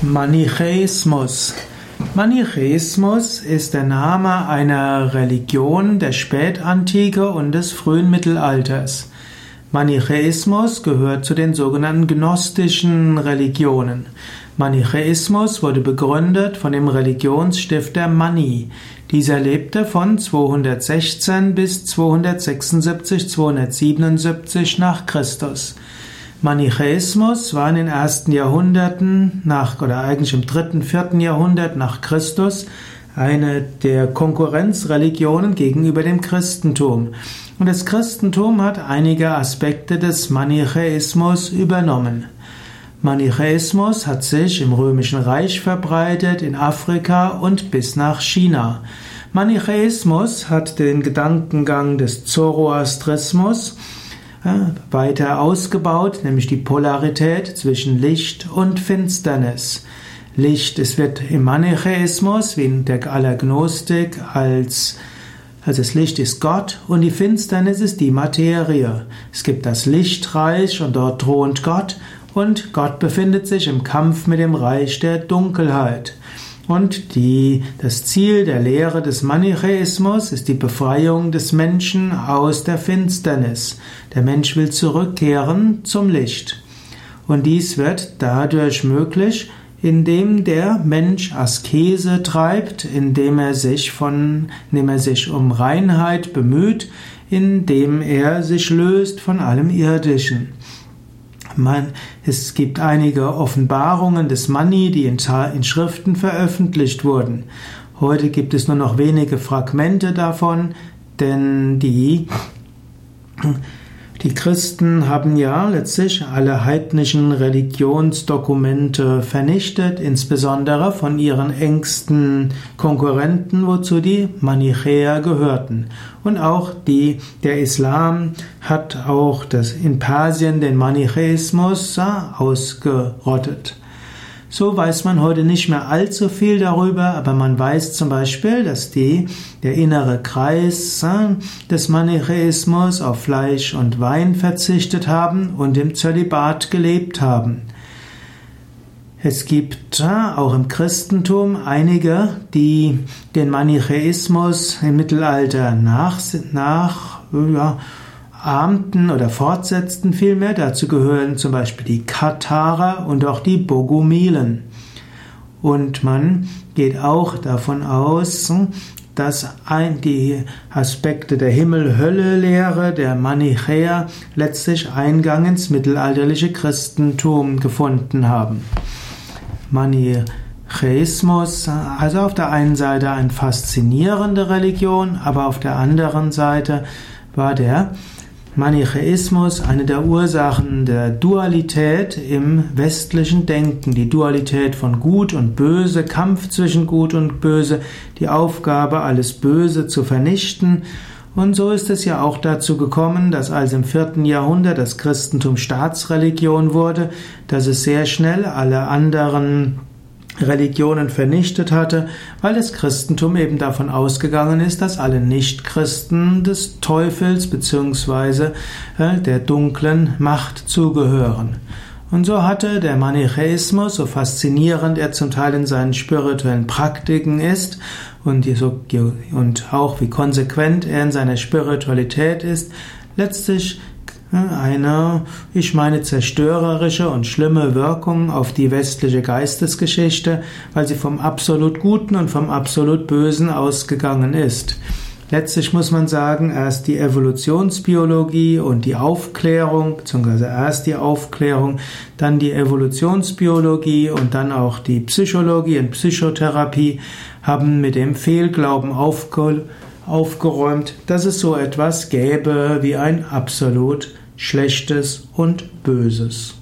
Manichäismus. Manichäismus ist der Name einer Religion der Spätantike und des frühen Mittelalters. Manichäismus gehört zu den sogenannten gnostischen Religionen. Manichäismus wurde begründet von dem Religionsstifter Mani. Dieser lebte von 216 bis 276, 277 nach Christus. Manichäismus war in den ersten Jahrhunderten nach, oder eigentlich im dritten, vierten Jahrhundert nach Christus eine der Konkurrenzreligionen gegenüber dem Christentum. Und das Christentum hat einige Aspekte des Manichäismus übernommen. Manichäismus hat sich im Römischen Reich verbreitet, in Afrika und bis nach China. Manichäismus hat den Gedankengang des Zoroastrismus weiter ausgebaut, nämlich die Polarität zwischen Licht und Finsternis. Licht, es wird im Manichäismus, wie in der Allergnostik, als also das Licht ist Gott und die Finsternis ist die Materie. Es gibt das Lichtreich und dort thront Gott und Gott befindet sich im Kampf mit dem Reich der Dunkelheit. Und die, das Ziel der Lehre des Manichäismus ist die Befreiung des Menschen aus der Finsternis. Der Mensch will zurückkehren zum Licht. Und dies wird dadurch möglich, indem der Mensch Askese treibt, indem er sich von, indem er sich um Reinheit bemüht, indem er sich löst von allem Irdischen. Man, es gibt einige Offenbarungen des Mani, die in, in Schriften veröffentlicht wurden. Heute gibt es nur noch wenige Fragmente davon, denn die die Christen haben ja letztlich alle heidnischen Religionsdokumente vernichtet, insbesondere von ihren engsten Konkurrenten, wozu die Manichäer gehörten. Und auch die, der Islam hat auch das in Persien den Manichäismus ausgerottet. So weiß man heute nicht mehr allzu viel darüber, aber man weiß zum Beispiel, dass die, der innere Kreis äh, des Manichäismus auf Fleisch und Wein verzichtet haben und im Zölibat gelebt haben. Es gibt äh, auch im Christentum einige, die den Manichäismus im Mittelalter nach, nach ja, ahmten oder fortsetzten vielmehr. Dazu gehören zum Beispiel die Katharer und auch die Bogumilen. Und man geht auch davon aus, dass ein, die Aspekte der Himmel-Hölle-Lehre der Manichäer letztlich Eingang ins mittelalterliche Christentum gefunden haben. Manichäismus, also auf der einen Seite eine faszinierende Religion, aber auf der anderen Seite war der Manichäismus eine der Ursachen der Dualität im westlichen Denken, die Dualität von Gut und Böse, Kampf zwischen Gut und Böse, die Aufgabe, alles Böse zu vernichten. Und so ist es ja auch dazu gekommen, dass als im vierten Jahrhundert das Christentum Staatsreligion wurde, dass es sehr schnell alle anderen Religionen vernichtet hatte, weil das Christentum eben davon ausgegangen ist, dass alle Nichtchristen des Teufels bzw. Äh, der dunklen Macht zugehören. Und so hatte der Manichäismus, so faszinierend er zum Teil in seinen spirituellen Praktiken ist und, und auch wie konsequent er in seiner Spiritualität ist, letztlich eine, ich meine, zerstörerische und schlimme Wirkung auf die westliche Geistesgeschichte, weil sie vom absolut Guten und vom absolut Bösen ausgegangen ist. Letztlich muss man sagen, erst die Evolutionsbiologie und die Aufklärung, beziehungsweise erst die Aufklärung, dann die Evolutionsbiologie und dann auch die Psychologie und Psychotherapie haben mit dem Fehlglauben aufge aufgeräumt, dass es so etwas gäbe wie ein absolut Schlechtes und Böses.